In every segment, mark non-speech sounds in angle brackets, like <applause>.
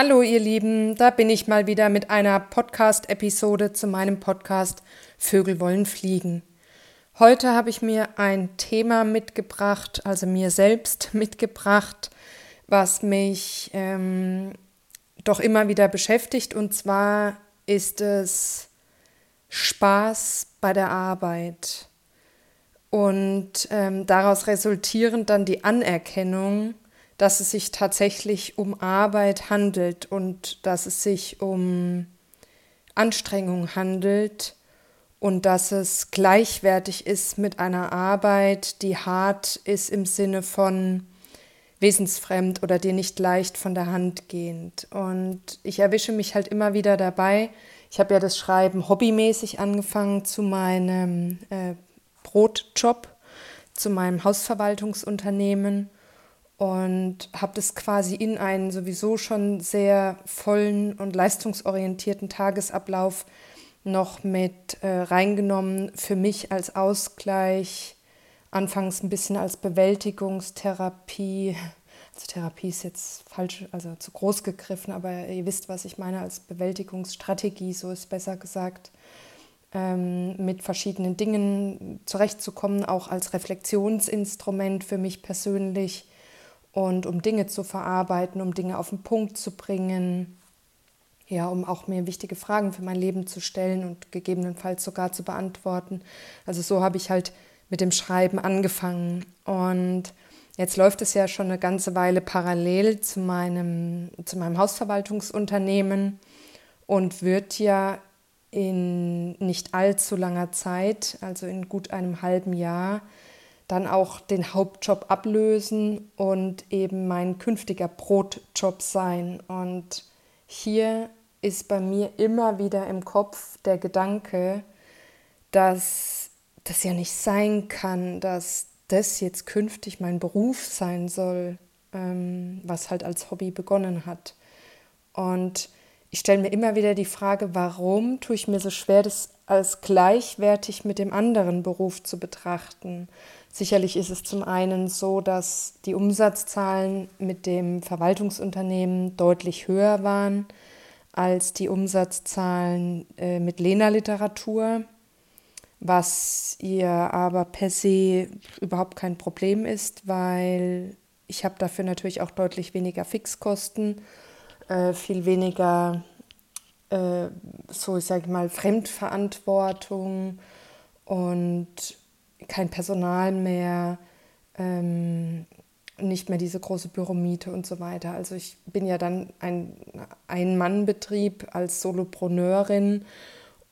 Hallo ihr Lieben, da bin ich mal wieder mit einer Podcast-Episode zu meinem Podcast Vögel wollen fliegen. Heute habe ich mir ein Thema mitgebracht, also mir selbst <laughs> mitgebracht, was mich ähm, doch immer wieder beschäftigt. Und zwar ist es Spaß bei der Arbeit. Und ähm, daraus resultierend dann die Anerkennung, dass es sich tatsächlich um Arbeit handelt und dass es sich um Anstrengung handelt und dass es gleichwertig ist mit einer Arbeit, die hart ist im Sinne von wesensfremd oder dir nicht leicht von der Hand gehend. Und ich erwische mich halt immer wieder dabei. Ich habe ja das Schreiben hobbymäßig angefangen zu meinem äh, Brotjob, zu meinem Hausverwaltungsunternehmen und habe das quasi in einen sowieso schon sehr vollen und leistungsorientierten Tagesablauf noch mit äh, reingenommen für mich als Ausgleich, anfangs ein bisschen als Bewältigungstherapie. Also Therapie ist jetzt falsch, also zu groß gegriffen, aber ihr wisst, was ich meine als Bewältigungsstrategie, so ist besser gesagt, ähm, mit verschiedenen Dingen zurechtzukommen, auch als Reflexionsinstrument für mich persönlich und um Dinge zu verarbeiten, um Dinge auf den Punkt zu bringen, ja, um auch mir wichtige Fragen für mein Leben zu stellen und gegebenenfalls sogar zu beantworten. Also so habe ich halt mit dem Schreiben angefangen und jetzt läuft es ja schon eine ganze Weile parallel zu meinem, zu meinem Hausverwaltungsunternehmen und wird ja in nicht allzu langer Zeit, also in gut einem halben Jahr, dann auch den Hauptjob ablösen und eben mein künftiger Brotjob sein. Und hier ist bei mir immer wieder im Kopf der Gedanke, dass das ja nicht sein kann, dass das jetzt künftig mein Beruf sein soll, ähm, was halt als Hobby begonnen hat. Und ich stelle mir immer wieder die Frage, warum tue ich mir so schwer, das als gleichwertig mit dem anderen Beruf zu betrachten? Sicherlich ist es zum einen so, dass die Umsatzzahlen mit dem Verwaltungsunternehmen deutlich höher waren als die Umsatzzahlen äh, mit Lena-Literatur, was ihr aber per se überhaupt kein Problem ist, weil ich habe dafür natürlich auch deutlich weniger Fixkosten, äh, viel weniger, äh, so ich mal, Fremdverantwortung und kein Personal mehr, ähm, nicht mehr diese große Büromiete und so weiter. Also ich bin ja dann ein Ein-Mann-Betrieb als Solopreneurin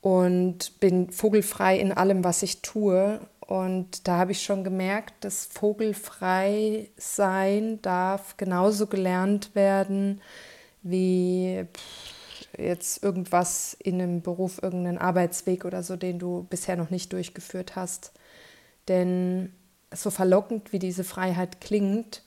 und bin vogelfrei in allem, was ich tue. Und da habe ich schon gemerkt, dass vogelfrei sein darf genauso gelernt werden wie jetzt irgendwas in einem Beruf, irgendeinen Arbeitsweg oder so, den du bisher noch nicht durchgeführt hast. Denn so verlockend wie diese Freiheit klingt,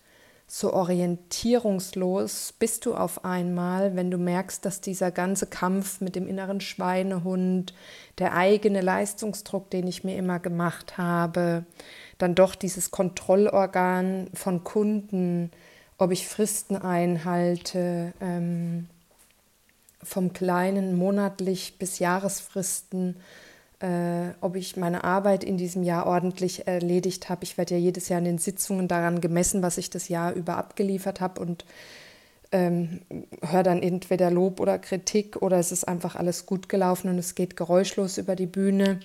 so orientierungslos bist du auf einmal, wenn du merkst, dass dieser ganze Kampf mit dem inneren Schweinehund, der eigene Leistungsdruck, den ich mir immer gemacht habe, dann doch dieses Kontrollorgan von Kunden, ob ich Fristen einhalte, ähm, vom kleinen monatlich bis Jahresfristen, äh, ob ich meine Arbeit in diesem Jahr ordentlich erledigt habe. Ich werde ja jedes Jahr in den Sitzungen daran gemessen, was ich das Jahr über abgeliefert habe und ähm, höre dann entweder Lob oder Kritik oder es ist einfach alles gut gelaufen und es geht geräuschlos über die Bühne.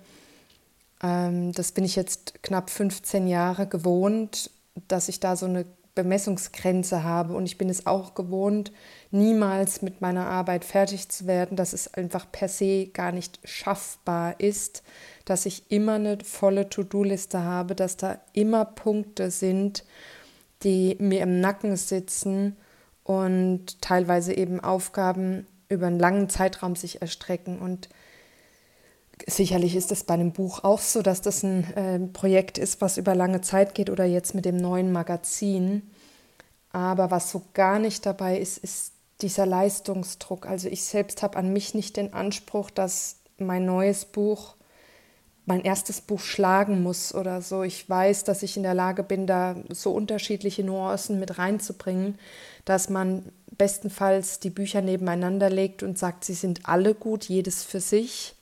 Ähm, das bin ich jetzt knapp 15 Jahre gewohnt, dass ich da so eine Bemessungsgrenze habe. Und ich bin es auch gewohnt, niemals mit meiner Arbeit fertig zu werden, dass es einfach per se gar nicht schaffbar ist, dass ich immer eine volle To-Do-Liste habe, dass da immer Punkte sind, die mir im Nacken sitzen und teilweise eben Aufgaben über einen langen Zeitraum sich erstrecken. Und Sicherlich ist es bei einem Buch auch so, dass das ein äh, Projekt ist, was über lange Zeit geht oder jetzt mit dem neuen Magazin. Aber was so gar nicht dabei ist, ist dieser Leistungsdruck. Also ich selbst habe an mich nicht den Anspruch, dass mein neues Buch mein erstes Buch schlagen muss oder so. Ich weiß, dass ich in der Lage bin, da so unterschiedliche Nuancen mit reinzubringen, dass man bestenfalls die Bücher nebeneinander legt und sagt, sie sind alle gut, jedes für sich.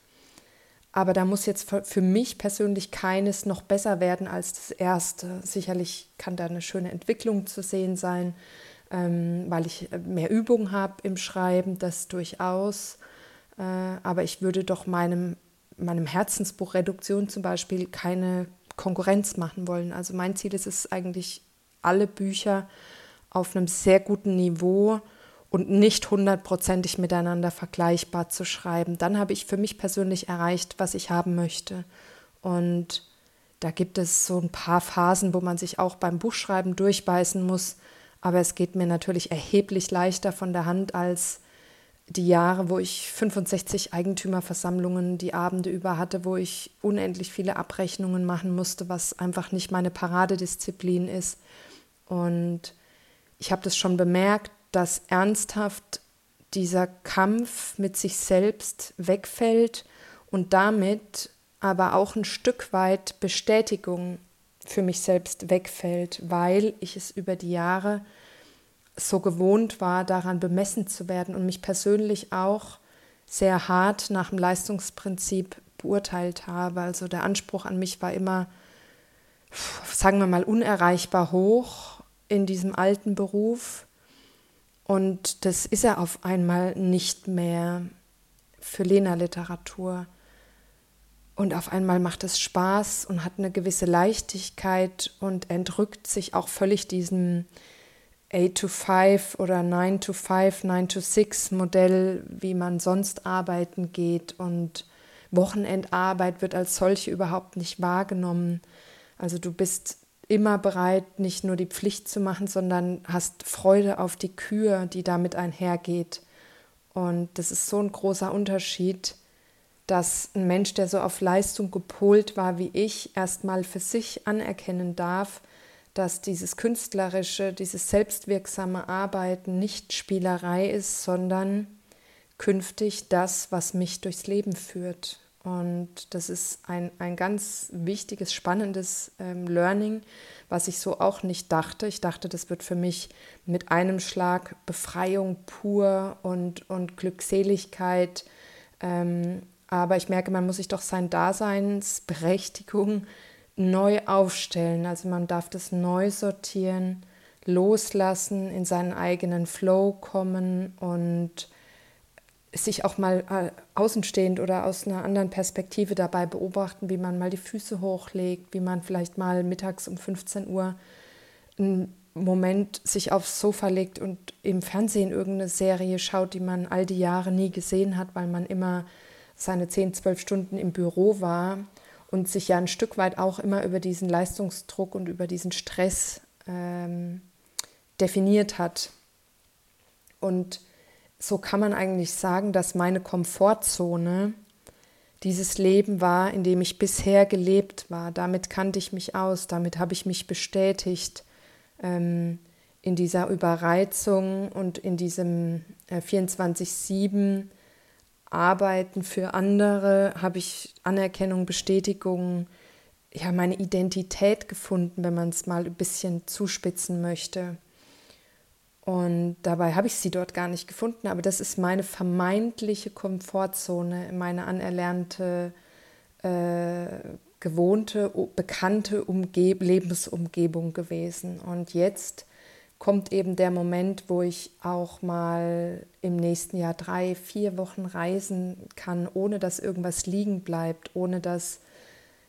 Aber da muss jetzt für mich persönlich keines noch besser werden als das erste. Sicherlich kann da eine schöne Entwicklung zu sehen sein, ähm, weil ich mehr Übung habe im Schreiben, das durchaus. Äh, aber ich würde doch meinem meinem Herzensbuch Reduktion zum Beispiel keine Konkurrenz machen wollen. Also mein Ziel ist es eigentlich, alle Bücher auf einem sehr guten Niveau und nicht hundertprozentig miteinander vergleichbar zu schreiben. Dann habe ich für mich persönlich erreicht, was ich haben möchte. Und da gibt es so ein paar Phasen, wo man sich auch beim Buchschreiben durchbeißen muss. Aber es geht mir natürlich erheblich leichter von der Hand als die Jahre, wo ich 65 Eigentümerversammlungen die Abende über hatte, wo ich unendlich viele Abrechnungen machen musste, was einfach nicht meine Paradedisziplin ist. Und ich habe das schon bemerkt, dass ernsthaft dieser Kampf mit sich selbst wegfällt und damit aber auch ein Stück weit Bestätigung für mich selbst wegfällt, weil ich es über die Jahre so gewohnt war, daran bemessen zu werden und mich persönlich auch sehr hart nach dem Leistungsprinzip beurteilt habe. Also der Anspruch an mich war immer, sagen wir mal, unerreichbar hoch in diesem alten Beruf. Und das ist er auf einmal nicht mehr für Lena-Literatur. Und auf einmal macht es Spaß und hat eine gewisse Leichtigkeit und entrückt sich auch völlig diesem 8 to 5 oder 9 to 5, 9 to 6 Modell, wie man sonst arbeiten geht. Und Wochenendarbeit wird als solche überhaupt nicht wahrgenommen. Also du bist immer bereit, nicht nur die Pflicht zu machen, sondern hast Freude auf die Kür, die damit einhergeht. Und das ist so ein großer Unterschied, dass ein Mensch, der so auf Leistung gepolt war wie ich, erstmal für sich anerkennen darf, dass dieses künstlerische, dieses selbstwirksame Arbeiten nicht Spielerei ist, sondern künftig das, was mich durchs Leben führt. Und das ist ein, ein ganz wichtiges, spannendes ähm, Learning, was ich so auch nicht dachte. Ich dachte, das wird für mich mit einem Schlag Befreiung pur und, und Glückseligkeit. Ähm, aber ich merke, man muss sich doch sein Daseinsberechtigung neu aufstellen. Also man darf das neu sortieren, loslassen, in seinen eigenen Flow kommen und sich auch mal äh, außenstehend oder aus einer anderen Perspektive dabei beobachten, wie man mal die Füße hochlegt, wie man vielleicht mal mittags um 15 Uhr einen Moment sich aufs Sofa legt und im Fernsehen irgendeine Serie schaut, die man all die Jahre nie gesehen hat, weil man immer seine 10, 12 Stunden im Büro war und sich ja ein Stück weit auch immer über diesen Leistungsdruck und über diesen Stress ähm, definiert hat. Und so kann man eigentlich sagen, dass meine Komfortzone dieses Leben war, in dem ich bisher gelebt war. Damit kannte ich mich aus, damit habe ich mich bestätigt ähm, in dieser Überreizung und in diesem äh, 24-7 Arbeiten für andere habe ich Anerkennung, Bestätigung, ja, meine Identität gefunden, wenn man es mal ein bisschen zuspitzen möchte. Und dabei habe ich sie dort gar nicht gefunden, aber das ist meine vermeintliche Komfortzone, meine anerlernte, äh, gewohnte, bekannte Umgeb Lebensumgebung gewesen. Und jetzt kommt eben der Moment, wo ich auch mal im nächsten Jahr drei, vier Wochen reisen kann, ohne dass irgendwas liegen bleibt, ohne dass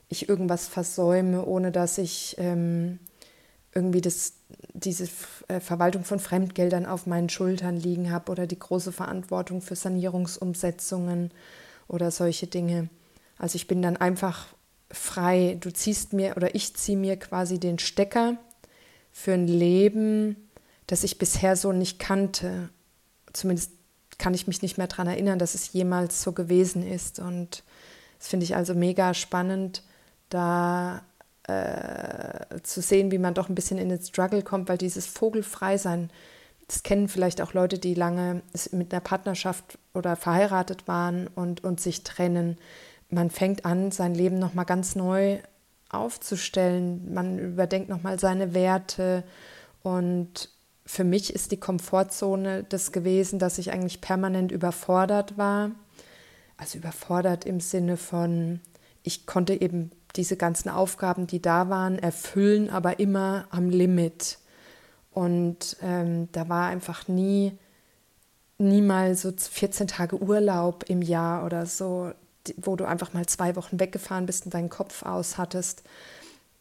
ich irgendwas versäume, ohne dass ich ähm, irgendwie das, diese äh, Verwaltung von Fremdgeldern auf meinen Schultern liegen habe oder die große Verantwortung für Sanierungsumsetzungen oder solche Dinge. Also ich bin dann einfach frei. Du ziehst mir oder ich ziehe mir quasi den Stecker für ein Leben, das ich bisher so nicht kannte. Zumindest kann ich mich nicht mehr daran erinnern, dass es jemals so gewesen ist. Und das finde ich also mega spannend, da äh, zu sehen, wie man doch ein bisschen in den Struggle kommt, weil dieses Vogelfrei-Sein, das kennen vielleicht auch Leute, die lange mit einer Partnerschaft oder verheiratet waren und, und sich trennen. man fängt an, sein Leben nochmal ganz neu aufzustellen. Man überdenkt nochmal seine Werte. Und für mich ist die Komfortzone das gewesen, dass ich eigentlich permanent überfordert war. Also überfordert im Sinne von, ich konnte eben diese ganzen Aufgaben, die da waren, erfüllen, aber immer am Limit. Und ähm, da war einfach nie, nie mal so 14 Tage Urlaub im Jahr oder so, wo du einfach mal zwei Wochen weggefahren bist und deinen Kopf aus hattest.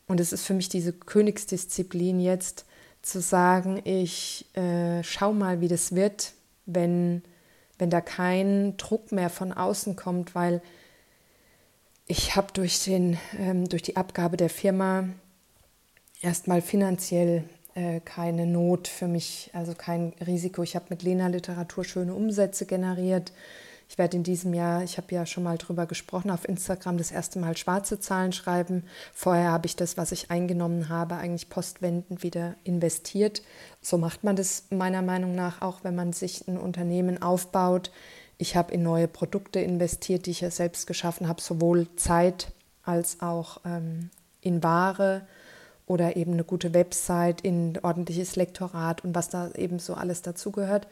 Und es ist für mich diese Königsdisziplin jetzt zu sagen, ich äh, schau mal, wie das wird, wenn, wenn da kein Druck mehr von außen kommt, weil ich habe durch, ähm, durch die Abgabe der Firma erstmal finanziell äh, keine Not für mich, also kein Risiko. Ich habe mit Lena Literatur schöne Umsätze generiert. Ich werde in diesem Jahr, ich habe ja schon mal drüber gesprochen, auf Instagram das erste Mal schwarze Zahlen schreiben. Vorher habe ich das, was ich eingenommen habe, eigentlich postwendend wieder investiert. So macht man das meiner Meinung nach auch, wenn man sich ein Unternehmen aufbaut ich habe in neue Produkte investiert, die ich ja selbst geschaffen habe, sowohl Zeit als auch ähm, in Ware oder eben eine gute Website, in ordentliches Lektorat und was da eben so alles dazugehört.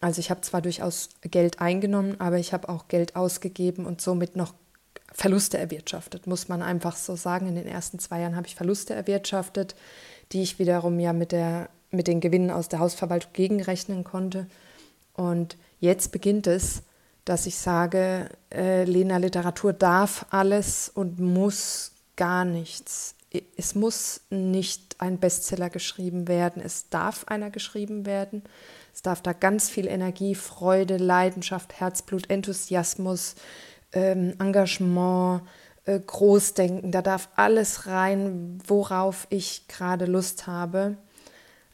Also ich habe zwar durchaus Geld eingenommen, aber ich habe auch Geld ausgegeben und somit noch Verluste erwirtschaftet, muss man einfach so sagen. In den ersten zwei Jahren habe ich Verluste erwirtschaftet, die ich wiederum ja mit, der, mit den Gewinnen aus der Hausverwaltung gegenrechnen konnte. Und Jetzt beginnt es, dass ich sage, äh, Lena Literatur darf alles und muss gar nichts. Es muss nicht ein Bestseller geschrieben werden, es darf einer geschrieben werden. Es darf da ganz viel Energie, Freude, Leidenschaft, Herzblut, Enthusiasmus, ähm, Engagement, äh, Großdenken, da darf alles rein, worauf ich gerade Lust habe.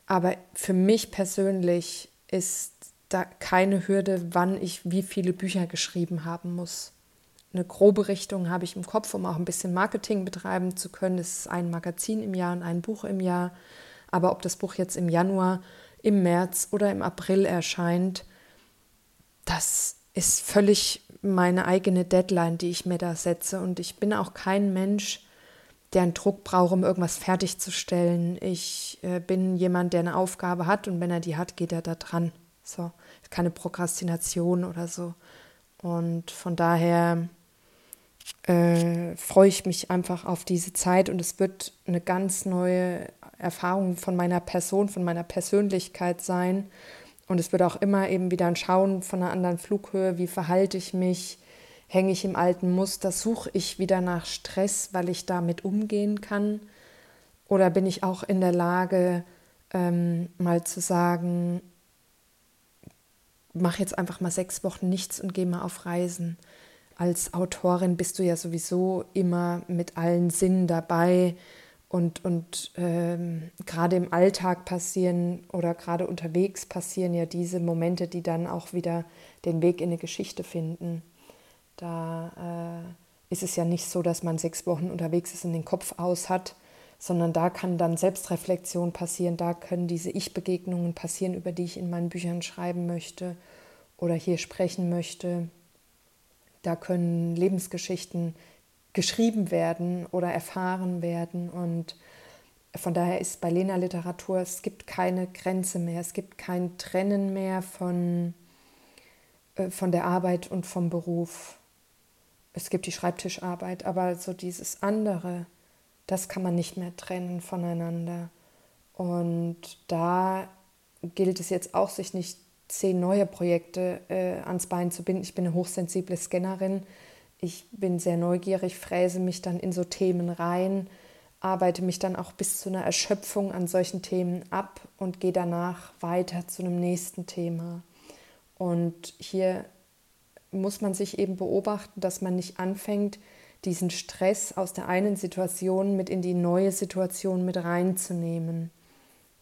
Aber für mich persönlich ist da keine Hürde, wann ich wie viele Bücher geschrieben haben muss. Eine grobe Richtung habe ich im Kopf, um auch ein bisschen Marketing betreiben zu können. Es ist ein Magazin im Jahr und ein Buch im Jahr. Aber ob das Buch jetzt im Januar, im März oder im April erscheint, das ist völlig meine eigene Deadline, die ich mir da setze. Und ich bin auch kein Mensch, der einen Druck braucht, um irgendwas fertigzustellen. Ich äh, bin jemand, der eine Aufgabe hat und wenn er die hat, geht er da dran. So, keine Prokrastination oder so. Und von daher äh, freue ich mich einfach auf diese Zeit und es wird eine ganz neue Erfahrung von meiner Person, von meiner Persönlichkeit sein. Und es wird auch immer eben wieder ein Schauen von einer anderen Flughöhe, wie verhalte ich mich, hänge ich im alten Muster, suche ich wieder nach Stress, weil ich damit umgehen kann? Oder bin ich auch in der Lage, ähm, mal zu sagen, mach jetzt einfach mal sechs Wochen nichts und geh mal auf Reisen. Als Autorin bist du ja sowieso immer mit allen Sinnen dabei und, und ähm, gerade im Alltag passieren oder gerade unterwegs passieren ja diese Momente, die dann auch wieder den Weg in eine Geschichte finden. Da äh, ist es ja nicht so, dass man sechs Wochen unterwegs ist und den Kopf aus hat, sondern da kann dann Selbstreflexion passieren, da können diese Ich-Begegnungen passieren, über die ich in meinen Büchern schreiben möchte oder hier sprechen möchte. Da können Lebensgeschichten geschrieben werden oder erfahren werden und von daher ist bei Lena Literatur, es gibt keine Grenze mehr, es gibt kein Trennen mehr von, äh, von der Arbeit und vom Beruf. Es gibt die Schreibtischarbeit, aber so dieses andere, das kann man nicht mehr trennen voneinander. Und da gilt es jetzt auch, sich nicht zehn neue Projekte äh, ans Bein zu binden. Ich bin eine hochsensible Scannerin. Ich bin sehr neugierig, fräse mich dann in so Themen rein, arbeite mich dann auch bis zu einer Erschöpfung an solchen Themen ab und gehe danach weiter zu einem nächsten Thema. Und hier muss man sich eben beobachten, dass man nicht anfängt, diesen Stress aus der einen Situation mit in die neue Situation mit reinzunehmen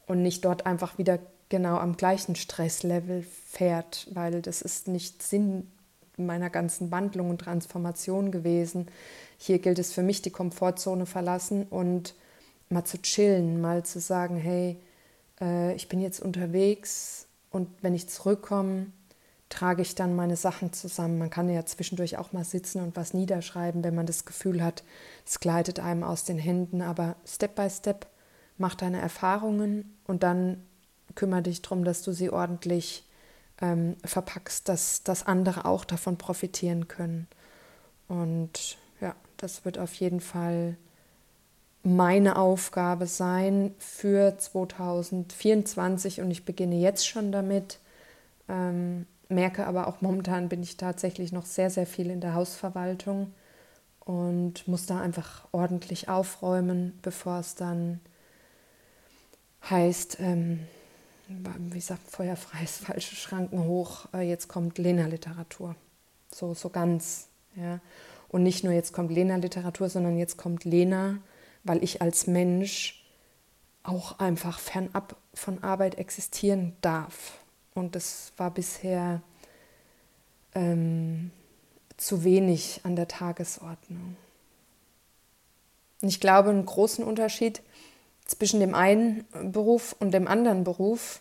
und nicht dort einfach wieder genau am gleichen Stresslevel fährt, weil das ist nicht Sinn meiner ganzen Wandlung und Transformation gewesen. Hier gilt es für mich, die Komfortzone verlassen und mal zu chillen, mal zu sagen, hey, äh, ich bin jetzt unterwegs und wenn ich zurückkomme, trage ich dann meine Sachen zusammen. Man kann ja zwischendurch auch mal sitzen und was niederschreiben, wenn man das Gefühl hat, es gleitet einem aus den Händen. Aber Step by Step mach deine Erfahrungen und dann kümmere dich darum, dass du sie ordentlich ähm, verpackst, dass, dass andere auch davon profitieren können. Und ja, das wird auf jeden Fall meine Aufgabe sein für 2024 und ich beginne jetzt schon damit. Ähm, merke aber auch momentan bin ich tatsächlich noch sehr, sehr viel in der Hausverwaltung und muss da einfach ordentlich aufräumen, bevor es dann heißt, ähm, wie sagt feuerfreies <laughs> falsche Schranken hoch, äh, jetzt kommt Lena-Literatur. So, so ganz. Ja. Und nicht nur jetzt kommt Lena-Literatur, sondern jetzt kommt Lena, weil ich als Mensch auch einfach fernab von Arbeit existieren darf. Und das war bisher ähm, zu wenig an der Tagesordnung. Ich glaube, einen großen Unterschied zwischen dem einen Beruf und dem anderen Beruf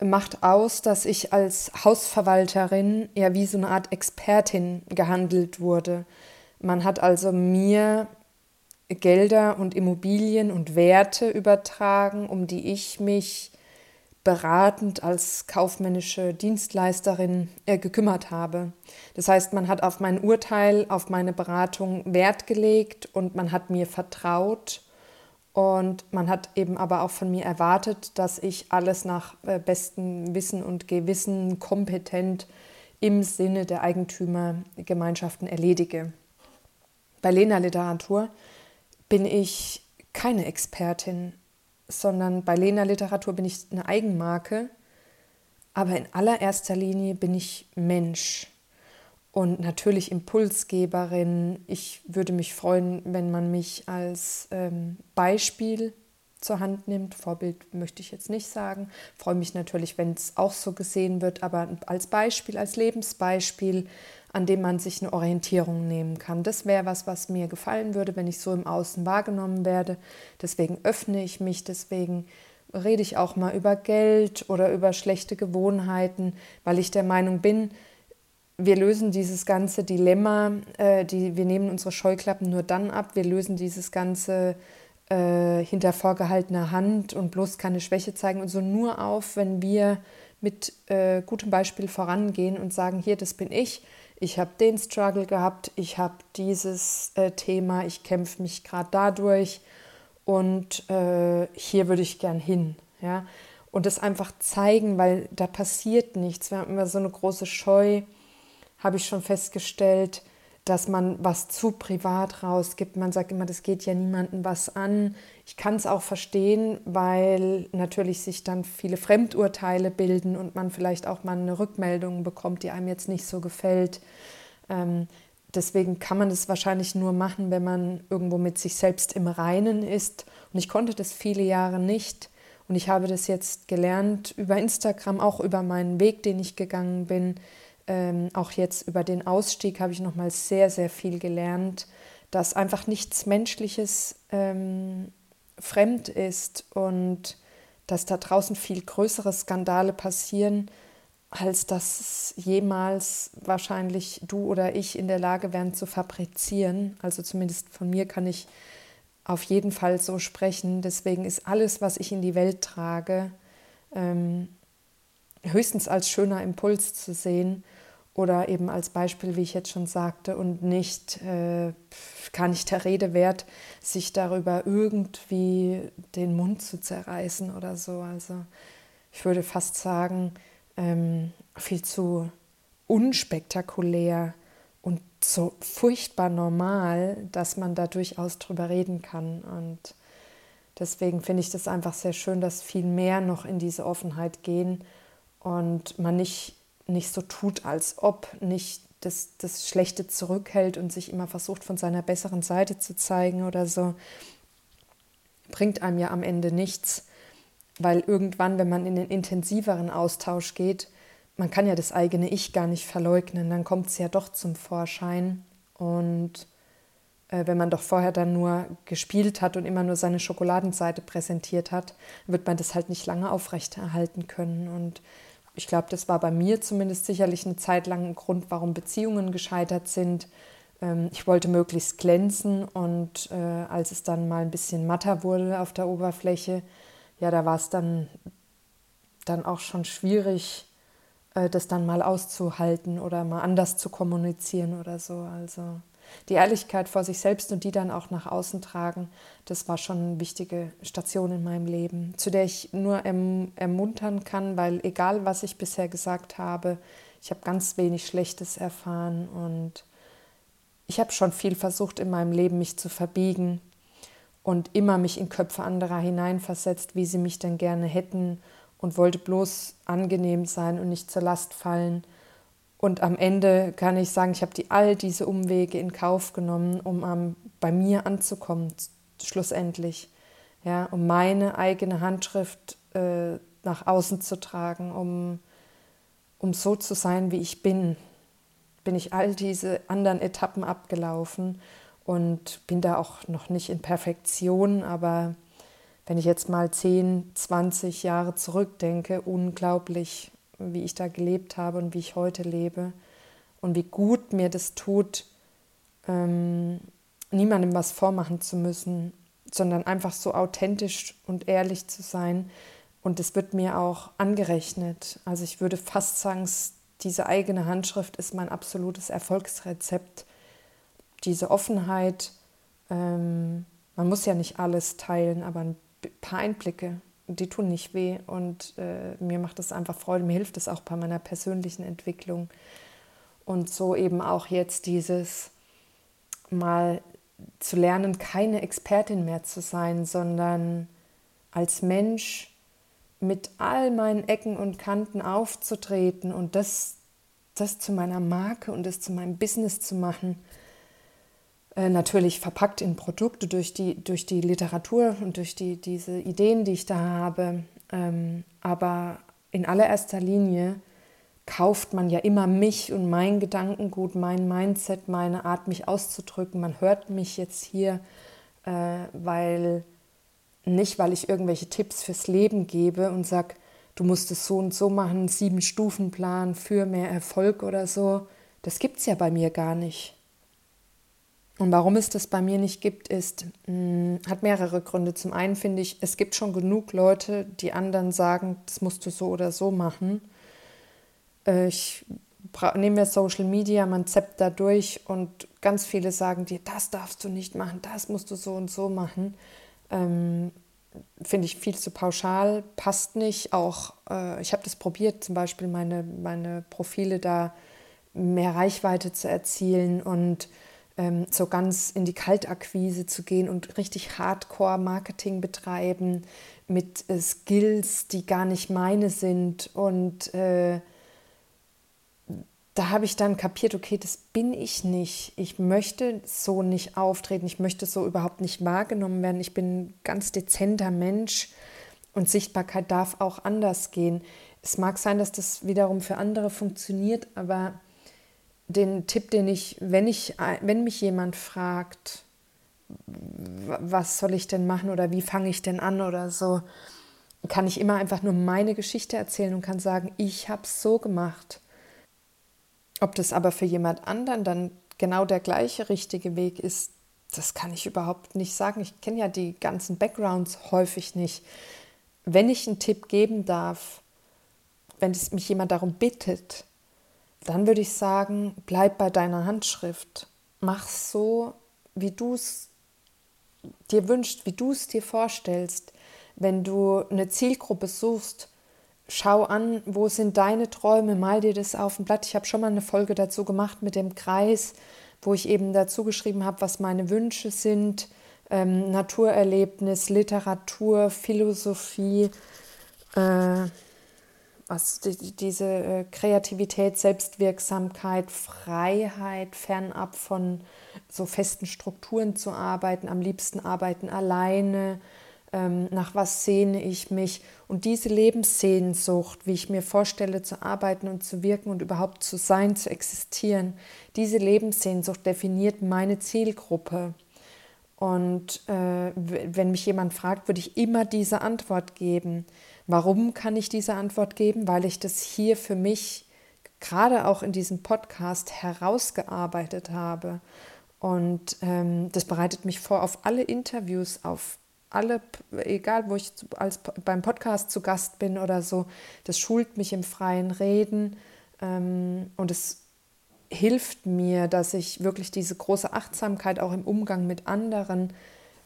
macht aus, dass ich als Hausverwalterin ja wie so eine Art Expertin gehandelt wurde. Man hat also mir Gelder und Immobilien und Werte übertragen, um die ich mich beratend als kaufmännische Dienstleisterin äh, gekümmert habe. Das heißt, man hat auf mein Urteil, auf meine Beratung Wert gelegt und man hat mir vertraut und man hat eben aber auch von mir erwartet, dass ich alles nach äh, bestem Wissen und Gewissen kompetent im Sinne der Eigentümergemeinschaften erledige. Bei Lena Literatur bin ich keine Expertin, sondern bei Lena Literatur bin ich eine Eigenmarke, aber in allererster Linie bin ich Mensch und natürlich Impulsgeberin. Ich würde mich freuen, wenn man mich als ähm, Beispiel zur Hand nimmt. Vorbild möchte ich jetzt nicht sagen. freue mich natürlich, wenn es auch so gesehen wird, aber als Beispiel, als Lebensbeispiel, an dem man sich eine Orientierung nehmen kann. Das wäre was, was mir gefallen würde, wenn ich so im Außen wahrgenommen werde. Deswegen öffne ich mich, deswegen rede ich auch mal über Geld oder über schlechte Gewohnheiten, weil ich der Meinung bin, wir lösen dieses ganze Dilemma, äh, die, wir nehmen unsere Scheuklappen nur dann ab, wir lösen dieses ganze äh, hinter vorgehaltener Hand und bloß keine Schwäche zeigen und so nur auf, wenn wir mit äh, gutem Beispiel vorangehen und sagen, hier, das bin ich, ich habe den Struggle gehabt, ich habe dieses äh, Thema, ich kämpfe mich gerade dadurch und äh, hier würde ich gern hin. Ja? Und das einfach zeigen, weil da passiert nichts. Wir haben immer so eine große Scheu, habe ich schon festgestellt, dass man was zu privat rausgibt. Man sagt immer, das geht ja niemandem was an. Ich kann es auch verstehen, weil natürlich sich dann viele Fremdurteile bilden und man vielleicht auch mal eine Rückmeldung bekommt, die einem jetzt nicht so gefällt. Ähm, deswegen kann man das wahrscheinlich nur machen, wenn man irgendwo mit sich selbst im Reinen ist. Und ich konnte das viele Jahre nicht. Und ich habe das jetzt gelernt über Instagram, auch über meinen Weg, den ich gegangen bin ähm, auch jetzt über den Ausstieg habe ich nochmal sehr, sehr viel gelernt, dass einfach nichts Menschliches ähm, fremd ist und dass da draußen viel größere Skandale passieren, als dass jemals wahrscheinlich du oder ich in der Lage wären zu fabrizieren. Also zumindest von mir kann ich auf jeden Fall so sprechen. Deswegen ist alles, was ich in die Welt trage, ähm, höchstens als schöner Impuls zu sehen oder eben als Beispiel, wie ich jetzt schon sagte, und nicht äh, gar nicht der Rede wert, sich darüber irgendwie den Mund zu zerreißen oder so. Also ich würde fast sagen, ähm, viel zu unspektakulär und so furchtbar normal, dass man da durchaus drüber reden kann. Und deswegen finde ich das einfach sehr schön, dass viel mehr noch in diese Offenheit gehen und man nicht nicht so tut, als ob, nicht das, das Schlechte zurückhält und sich immer versucht, von seiner besseren Seite zu zeigen oder so, bringt einem ja am Ende nichts, weil irgendwann, wenn man in den intensiveren Austausch geht, man kann ja das eigene Ich gar nicht verleugnen, dann kommt es ja doch zum Vorschein. Und äh, wenn man doch vorher dann nur gespielt hat und immer nur seine Schokoladenseite präsentiert hat, wird man das halt nicht lange aufrechterhalten können. Und ich glaube, das war bei mir zumindest sicherlich eine Zeit lang ein Grund, warum Beziehungen gescheitert sind. Ähm, ich wollte möglichst glänzen und äh, als es dann mal ein bisschen matter wurde auf der Oberfläche, ja, da war es dann, dann auch schon schwierig, äh, das dann mal auszuhalten oder mal anders zu kommunizieren oder so. Also die Ehrlichkeit vor sich selbst und die dann auch nach außen tragen, das war schon eine wichtige Station in meinem Leben, zu der ich nur erm ermuntern kann, weil egal was ich bisher gesagt habe, ich habe ganz wenig Schlechtes erfahren und ich habe schon viel versucht in meinem Leben, mich zu verbiegen und immer mich in Köpfe anderer hineinversetzt, wie sie mich denn gerne hätten und wollte bloß angenehm sein und nicht zur Last fallen. Und am Ende kann ich sagen, ich habe die, all diese Umwege in Kauf genommen, um um, bei mir anzukommen, schlussendlich. Ja, um meine eigene Handschrift äh, nach außen zu tragen, um, um so zu sein, wie ich bin. Bin ich all diese anderen Etappen abgelaufen und bin da auch noch nicht in Perfektion, aber wenn ich jetzt mal 10, 20 Jahre zurückdenke, unglaublich, wie ich da gelebt habe und wie ich heute lebe und wie gut mir das tut, ähm, niemandem was vormachen zu müssen, sondern einfach so authentisch und ehrlich zu sein. Und es wird mir auch angerechnet. Also ich würde fast sagen, diese eigene Handschrift ist mein absolutes Erfolgsrezept. Diese Offenheit, ähm, man muss ja nicht alles teilen, aber ein paar Einblicke, die tun nicht weh und äh, mir macht es einfach Freude, mir hilft es auch bei meiner persönlichen Entwicklung. Und so eben auch jetzt dieses mal zu lernen, keine Expertin mehr zu sein, sondern als Mensch mit all meinen Ecken und Kanten aufzutreten und das, das zu meiner Marke und das zu meinem Business zu machen natürlich verpackt in Produkte durch die, durch die Literatur und durch die, diese Ideen, die ich da habe. Ähm, aber in allererster Linie kauft man ja immer mich und mein Gedankengut, mein Mindset, meine Art, mich auszudrücken. Man hört mich jetzt hier, äh, weil nicht, weil ich irgendwelche Tipps fürs Leben gebe und sage, du musst es so und so machen, sieben Stufenplan für mehr Erfolg oder so. Das gibt es ja bei mir gar nicht. Und warum es das bei mir nicht gibt, ist, mh, hm, hat mehrere Gründe. Zum einen finde ich, es gibt schon genug Leute, die anderen sagen, das musst du so oder so machen. Äh, ich nehme wir Social Media, man zappt da durch und ganz viele sagen dir, das darfst du nicht machen, das musst du so und so machen. Ähm, finde ich viel zu pauschal, passt nicht. Auch äh, ich habe das probiert, zum Beispiel meine, meine Profile da mehr Reichweite zu erzielen und ähm, so ganz in die Kaltakquise zu gehen und richtig Hardcore-Marketing betreiben mit äh, Skills, die gar nicht meine sind. Und äh, da habe ich dann kapiert, okay, das bin ich nicht. Ich möchte so nicht auftreten, ich möchte so überhaupt nicht wahrgenommen werden. Ich bin ein ganz dezenter Mensch und Sichtbarkeit darf auch anders gehen. Es mag sein, dass das wiederum für andere funktioniert, aber den Tipp, den ich, wenn ich, wenn mich jemand fragt, was soll ich denn machen oder wie fange ich denn an oder so, kann ich immer einfach nur meine Geschichte erzählen und kann sagen, ich habe es so gemacht. Ob das aber für jemand anderen dann genau der gleiche richtige Weg ist, das kann ich überhaupt nicht sagen. Ich kenne ja die ganzen Backgrounds häufig nicht. Wenn ich einen Tipp geben darf, wenn mich jemand darum bittet, dann würde ich sagen, bleib bei deiner Handschrift. Mach so, wie du es dir wünschst, wie du es dir vorstellst. Wenn du eine Zielgruppe suchst, schau an, wo sind deine Träume, mal dir das auf ein Blatt. Ich habe schon mal eine Folge dazu gemacht mit dem Kreis, wo ich eben dazu geschrieben habe, was meine Wünsche sind. Ähm, Naturerlebnis, Literatur, Philosophie. Äh, was die, diese äh, Kreativität, Selbstwirksamkeit, Freiheit, fernab von so festen Strukturen zu arbeiten, am liebsten arbeiten alleine, ähm, nach was sehne ich mich und diese Lebenssehnsucht, wie ich mir vorstelle zu arbeiten und zu wirken und überhaupt zu sein, zu existieren, diese Lebenssehnsucht definiert meine Zielgruppe. Und äh, wenn mich jemand fragt, würde ich immer diese Antwort geben Warum kann ich diese Antwort geben? Weil ich das hier für mich gerade auch in diesem Podcast herausgearbeitet habe. Und ähm, das bereitet mich vor auf alle Interviews, auf alle, egal wo ich als, beim Podcast zu Gast bin oder so, das schult mich im freien Reden ähm, und es hilft mir, dass ich wirklich diese große Achtsamkeit auch im Umgang mit anderen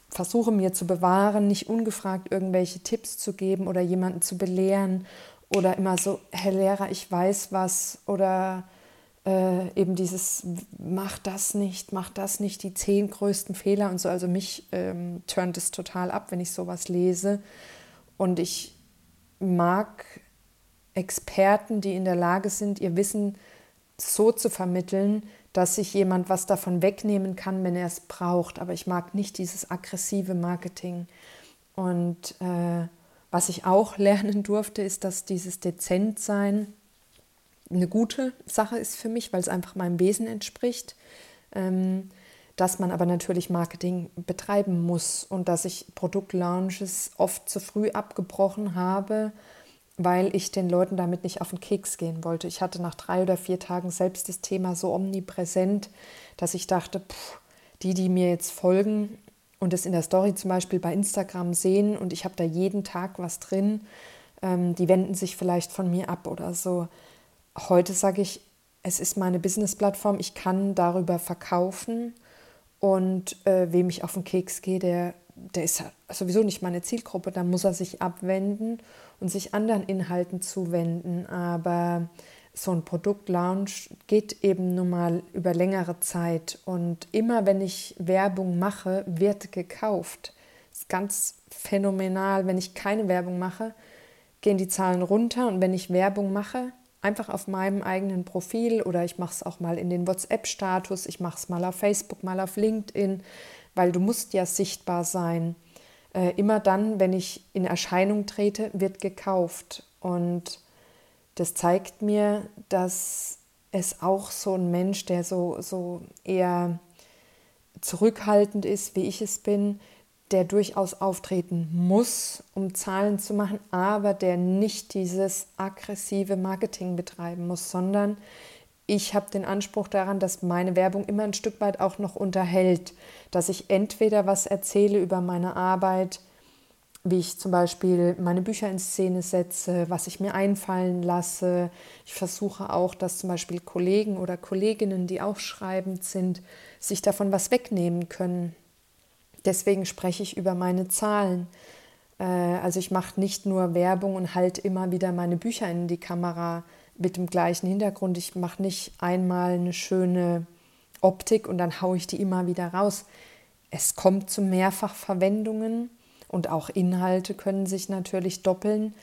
versuche mir zu bewahren, nicht ungefragt irgendwelche Tipps zu geben oder jemanden zu belehren oder immer so, Herr Lehrer, ich weiß was oder äh, eben dieses, mach das nicht, mach das nicht, die zehn größten Fehler und so. Also mich ähm, turnt es total ab, wenn ich sowas lese. Und ich mag Experten, die in der Lage sind, ihr Wissen so zu vermitteln, dass sich jemand was davon wegnehmen kann, wenn er es braucht. Aber ich mag nicht dieses aggressive Marketing. Und äh, was ich auch <laughs> lernen durfte, ist, dass dieses Dezentsein eine gute Sache ist für mich, weil es einfach meinem Wesen entspricht. Ähm, dass man aber natürlich Marketing betreiben muss und dass ich Produktlaunches oft zu früh abgebrochen habe, weil ich den Leuten damit nicht auf den Keks gehen wollte. Ich hatte nach drei oder vier Tagen selbst das Thema so omnipräsent, dass ich dachte, pff, die, die mir jetzt folgen und es in der Story zum Beispiel bei Instagram sehen und ich habe da jeden Tag was drin, ähm, die wenden sich vielleicht von mir ab oder so heute sage ich, es ist meine Business-Plattform, ich kann darüber verkaufen und äh, wem ich auf den Keks gehe, der, der ist sowieso nicht meine Zielgruppe, da muss er sich abwenden und sich anderen Inhalten zuwenden. Aber so ein Produktlaunch geht eben nun mal über längere Zeit und immer wenn ich Werbung mache, wird gekauft. Das ist ganz phänomenal. Wenn ich keine Werbung mache, gehen die Zahlen runter und wenn ich Werbung mache, einfach auf meinem eigenen Profil oder ich mache es auch mal in den WhatsApp-Status, ich mache es mal auf Facebook, mal auf LinkedIn, weil du musst ja sichtbar sein. Äh, immer dann, wenn ich in Erscheinung trete, wird gekauft. Und das zeigt mir, dass es auch so ein Mensch, der so, so eher zurückhaltend ist, wie ich es bin, der durchaus auftreten muss, um Zahlen zu machen, aber der nicht dieses aggressive Marketing betreiben muss, sondern ich habe den Anspruch daran, dass meine Werbung immer ein Stück weit auch noch unterhält, dass ich entweder was erzähle über meine Arbeit, wie ich zum Beispiel meine Bücher in Szene setze, was ich mir einfallen lasse. Ich versuche auch, dass zum Beispiel Kollegen oder Kolleginnen, die auch schreibend sind, sich davon was wegnehmen können. Deswegen spreche ich über meine Zahlen. Äh, also ich mache nicht nur Werbung und halte immer wieder meine Bücher in die Kamera mit dem gleichen Hintergrund. Ich mache nicht einmal eine schöne Optik und dann haue ich die immer wieder raus. Es kommt zu Mehrfachverwendungen und auch Inhalte können sich natürlich doppeln.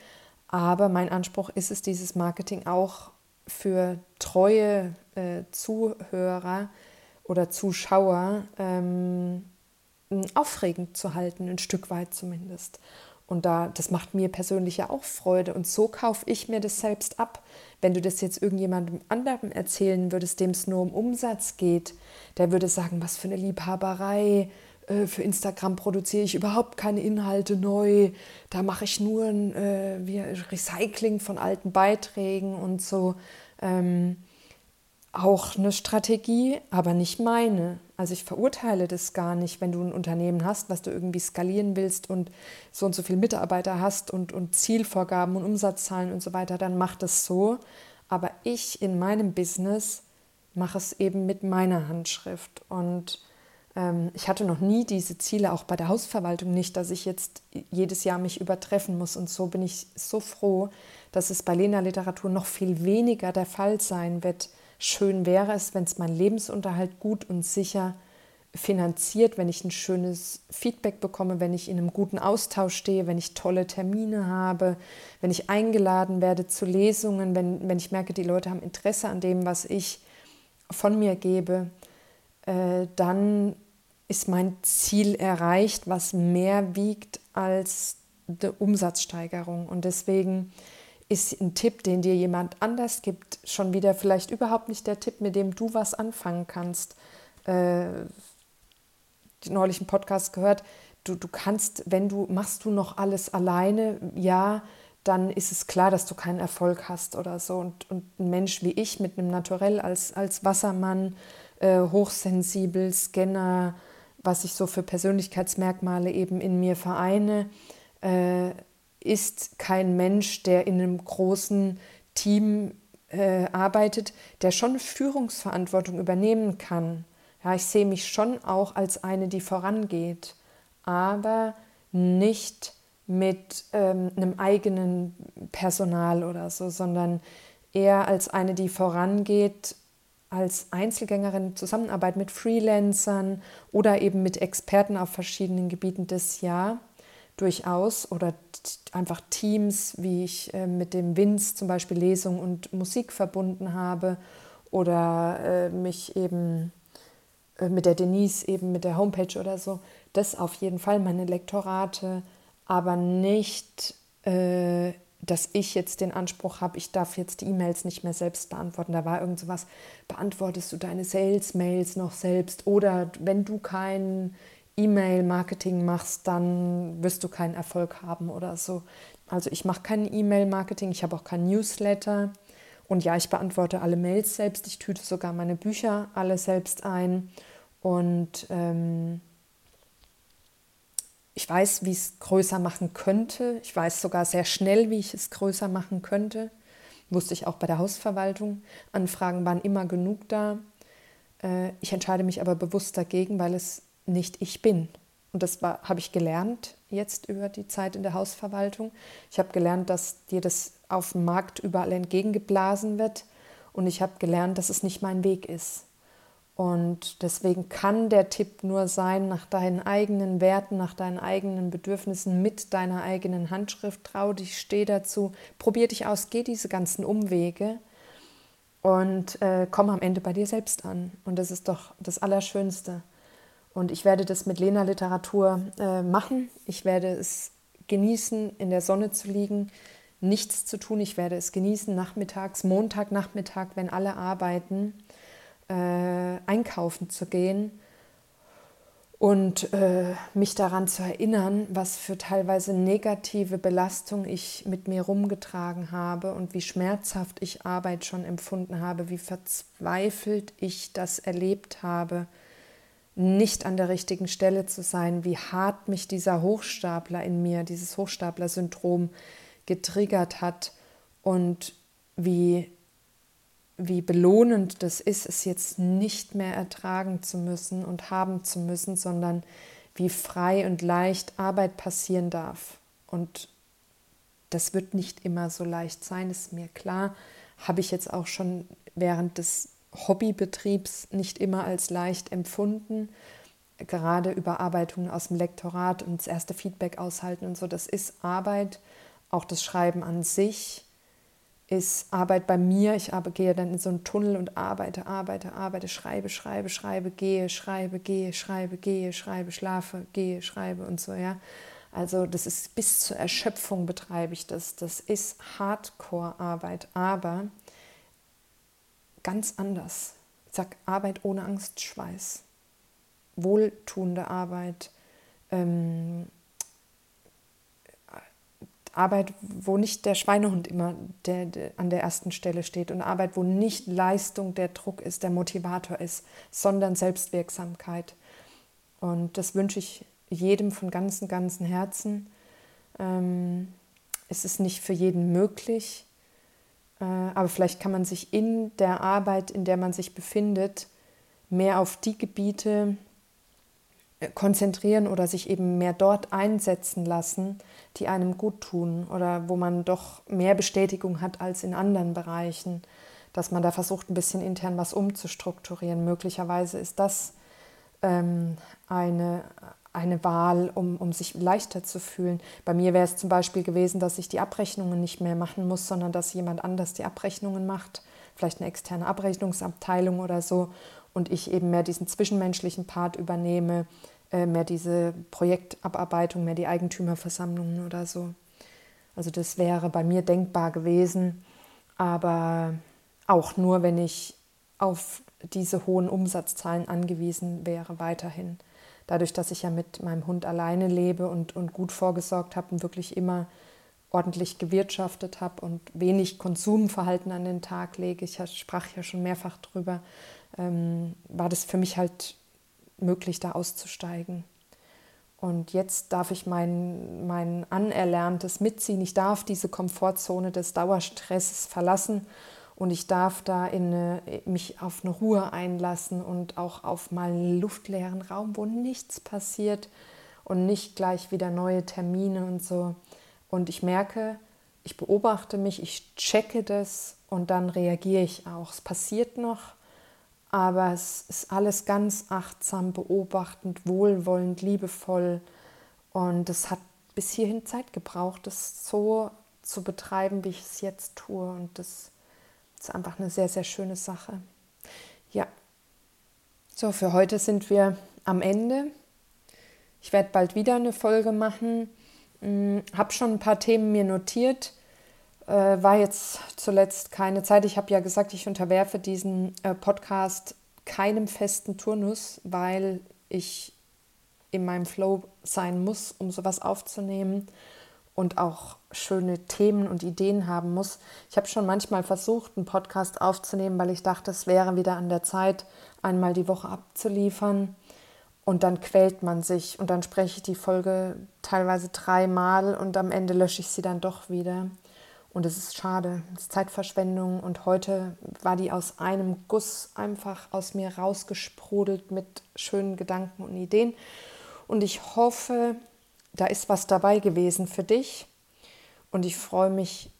Aber mein Anspruch ist es, dieses Marketing auch für treue äh, Zuhörer oder Zuschauer ähm, aufregend zu halten, ein Stück weit zumindest. Und da, das macht mir persönlich ja auch Freude. Und so kaufe ich mir das selbst ab. Wenn du das jetzt irgendjemandem anderen erzählen würdest, dem es nur um Umsatz geht, der würde sagen, was für eine Liebhaberei. Äh, für Instagram produziere ich überhaupt keine Inhalte neu. Da mache ich nur ein äh, Recycling von alten Beiträgen und so. Ähm, auch eine Strategie, aber nicht meine. Also ich verurteile das gar nicht, wenn du ein Unternehmen hast, was du irgendwie skalieren willst und so und so viele Mitarbeiter hast und, und Zielvorgaben und Umsatzzahlen und so weiter, dann mach das so. Aber ich in meinem Business mache es eben mit meiner Handschrift. Und ähm, ich hatte noch nie diese Ziele, auch bei der Hausverwaltung nicht, dass ich jetzt jedes Jahr mich übertreffen muss. Und so bin ich so froh, dass es bei Lena Literatur noch viel weniger der Fall sein wird Schön wäre es, wenn es mein Lebensunterhalt gut und sicher finanziert, wenn ich ein schönes Feedback bekomme, wenn ich in einem guten Austausch stehe, wenn ich tolle Termine habe, wenn ich eingeladen werde zu Lesungen, wenn, wenn ich merke, die Leute haben Interesse an dem, was ich von mir gebe, äh, dann ist mein Ziel erreicht, was mehr wiegt als die Umsatzsteigerung. Und deswegen ist ein Tipp, den dir jemand anders gibt, schon wieder vielleicht überhaupt nicht der Tipp, mit dem du was anfangen kannst. Äh, neulich einen Podcast gehört, du, du kannst, wenn du, machst du noch alles alleine, ja, dann ist es klar, dass du keinen Erfolg hast oder so. Und, und ein Mensch wie ich mit einem Naturell als, als Wassermann, äh, hochsensibel, Scanner, was ich so für Persönlichkeitsmerkmale eben in mir vereine, äh, ist kein Mensch, der in einem großen Team äh, arbeitet, der schon Führungsverantwortung übernehmen kann. Ja, ich sehe mich schon auch als eine, die vorangeht, aber nicht mit ähm, einem eigenen Personal oder so, sondern eher als eine, die vorangeht, als Einzelgängerin Zusammenarbeit mit Freelancern oder eben mit Experten auf verschiedenen Gebieten des Jahr durchaus oder einfach Teams, wie ich äh, mit dem Vince zum Beispiel Lesung und Musik verbunden habe oder äh, mich eben äh, mit der Denise eben mit der Homepage oder so. Das auf jeden Fall meine Lektorate aber nicht, äh, dass ich jetzt den Anspruch habe, ich darf jetzt die E-Mails nicht mehr selbst beantworten. Da war irgend sowas, beantwortest du deine Sales-Mails noch selbst oder wenn du kein E-Mail-Marketing machst, dann wirst du keinen Erfolg haben oder so. Also ich mache kein E-Mail-Marketing, ich habe auch kein Newsletter. Und ja, ich beantworte alle Mails selbst. Ich tüte sogar meine Bücher alle selbst ein. Und ähm, ich weiß, wie es größer machen könnte. Ich weiß sogar sehr schnell, wie ich es größer machen könnte. Wusste ich auch bei der Hausverwaltung. Anfragen waren immer genug da. Äh, ich entscheide mich aber bewusst dagegen, weil es nicht ich bin. Und das habe ich gelernt jetzt über die Zeit in der Hausverwaltung. Ich habe gelernt, dass dir das auf dem Markt überall entgegengeblasen wird. Und ich habe gelernt, dass es nicht mein Weg ist. Und deswegen kann der Tipp nur sein, nach deinen eigenen Werten, nach deinen eigenen Bedürfnissen, mit deiner eigenen Handschrift, trau dich, steh dazu, probier dich aus, geh diese ganzen Umwege und äh, komm am Ende bei dir selbst an. Und das ist doch das Allerschönste. Und ich werde das mit Lena Literatur äh, machen. Ich werde es genießen, in der Sonne zu liegen, nichts zu tun. Ich werde es genießen, nachmittags, Montagnachmittag, wenn alle arbeiten äh, einkaufen zu gehen und äh, mich daran zu erinnern, was für teilweise negative Belastung ich mit mir rumgetragen habe und wie schmerzhaft ich Arbeit schon empfunden habe, wie verzweifelt ich das erlebt habe, nicht an der richtigen Stelle zu sein, wie hart mich dieser Hochstapler in mir, dieses Hochstapler-Syndrom getriggert hat und wie wie belohnend das ist, es jetzt nicht mehr ertragen zu müssen und haben zu müssen, sondern wie frei und leicht Arbeit passieren darf. Und das wird nicht immer so leicht sein, ist mir klar. Habe ich jetzt auch schon während des Hobbybetriebs nicht immer als leicht empfunden. Gerade Überarbeitungen aus dem Lektorat und das erste Feedback aushalten und so, das ist Arbeit. Auch das Schreiben an sich ist Arbeit bei mir. Ich gehe dann in so einen Tunnel und arbeite, arbeite, arbeite, schreibe, schreibe, schreibe, gehe, schreibe, gehe, schreibe, gehe, schreibe, schlafe, gehe, schreibe und so, ja. Also das ist bis zur Erschöpfung betreibe ich das. Das ist Hardcore-Arbeit, aber ganz anders. Ich sage Arbeit ohne Angstschweiß, wohltuende Arbeit, ähm, Arbeit, wo nicht der Schweinehund immer der, der, an der ersten Stelle steht und Arbeit, wo nicht Leistung der Druck ist, der Motivator ist, sondern Selbstwirksamkeit. Und das wünsche ich jedem von ganzem, ganzem Herzen. Ähm, es ist nicht für jeden möglich, aber vielleicht kann man sich in der Arbeit, in der man sich befindet, mehr auf die Gebiete konzentrieren oder sich eben mehr dort einsetzen lassen, die einem gut tun oder wo man doch mehr Bestätigung hat als in anderen Bereichen, dass man da versucht, ein bisschen intern was umzustrukturieren. Möglicherweise ist das ähm, eine, eine Wahl, um, um sich leichter zu fühlen. Bei mir wäre es zum Beispiel gewesen, dass ich die Abrechnungen nicht mehr machen muss, sondern dass jemand anders die Abrechnungen macht, vielleicht eine externe Abrechnungsabteilung oder so, und ich eben mehr diesen zwischenmenschlichen Part übernehme, äh, mehr diese Projektabarbeitung, mehr die Eigentümerversammlungen oder so. Also das wäre bei mir denkbar gewesen, aber auch nur, wenn ich auf diese hohen Umsatzzahlen angewiesen wäre weiterhin. Dadurch, dass ich ja mit meinem Hund alleine lebe und, und gut vorgesorgt habe und wirklich immer ordentlich gewirtschaftet habe und wenig Konsumverhalten an den Tag lege, ich sprach ja schon mehrfach drüber, ähm, war das für mich halt möglich, da auszusteigen. Und jetzt darf ich mein, mein Anerlerntes mitziehen. Ich darf diese Komfortzone des Dauerstresses verlassen und ich darf da in eine, mich auf eine Ruhe einlassen und auch auf mal einen luftleeren Raum, wo nichts passiert und nicht gleich wieder neue Termine und so. Und ich merke, ich beobachte mich, ich checke das und dann reagiere ich auch. Es passiert noch, aber es ist alles ganz achtsam, beobachtend, wohlwollend, liebevoll. Und es hat bis hierhin Zeit gebraucht, das so zu betreiben, wie ich es jetzt tue. Und das ist einfach eine sehr, sehr schöne Sache. Ja, so für heute sind wir am Ende. Ich werde bald wieder eine Folge machen. Hm, habe schon ein paar Themen mir notiert äh, war jetzt zuletzt keine Zeit. Ich habe ja gesagt, ich unterwerfe diesen äh, Podcast keinem festen Turnus, weil ich in meinem Flow sein muss, um sowas aufzunehmen und auch schöne Themen und Ideen haben muss. Ich habe schon manchmal versucht, einen Podcast aufzunehmen, weil ich dachte, es wäre wieder an der Zeit, einmal die Woche abzuliefern. Und dann quält man sich und dann spreche ich die Folge teilweise dreimal und am Ende lösche ich sie dann doch wieder. Und es ist schade, es ist Zeitverschwendung. Und heute war die aus einem Guss einfach aus mir rausgesprudelt mit schönen Gedanken und Ideen. Und ich hoffe, da ist was dabei gewesen für dich. Und ich freue mich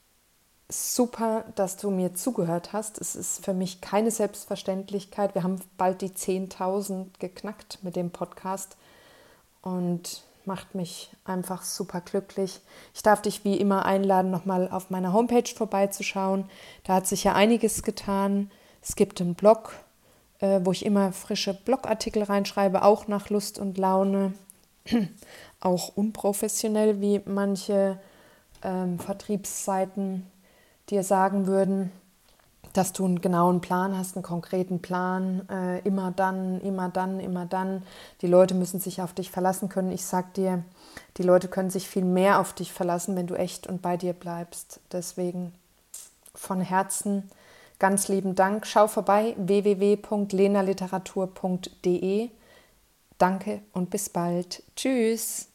super, dass du mir zugehört hast. Es ist für mich keine Selbstverständlichkeit. Wir haben bald die 10.000 geknackt mit dem Podcast. Und macht mich einfach super glücklich. Ich darf dich wie immer einladen, nochmal auf meiner Homepage vorbeizuschauen. Da hat sich ja einiges getan. Es gibt einen Blog, äh, wo ich immer frische Blogartikel reinschreibe, auch nach Lust und Laune. Auch unprofessionell, wie manche ähm, Vertriebsseiten dir sagen würden dass du einen genauen Plan hast, einen konkreten Plan, äh, immer dann, immer dann, immer dann. Die Leute müssen sich auf dich verlassen können. Ich sag dir, die Leute können sich viel mehr auf dich verlassen, wenn du echt und bei dir bleibst. Deswegen von Herzen ganz lieben Dank. Schau vorbei www.lenaliteratur.de. Danke und bis bald. Tschüss.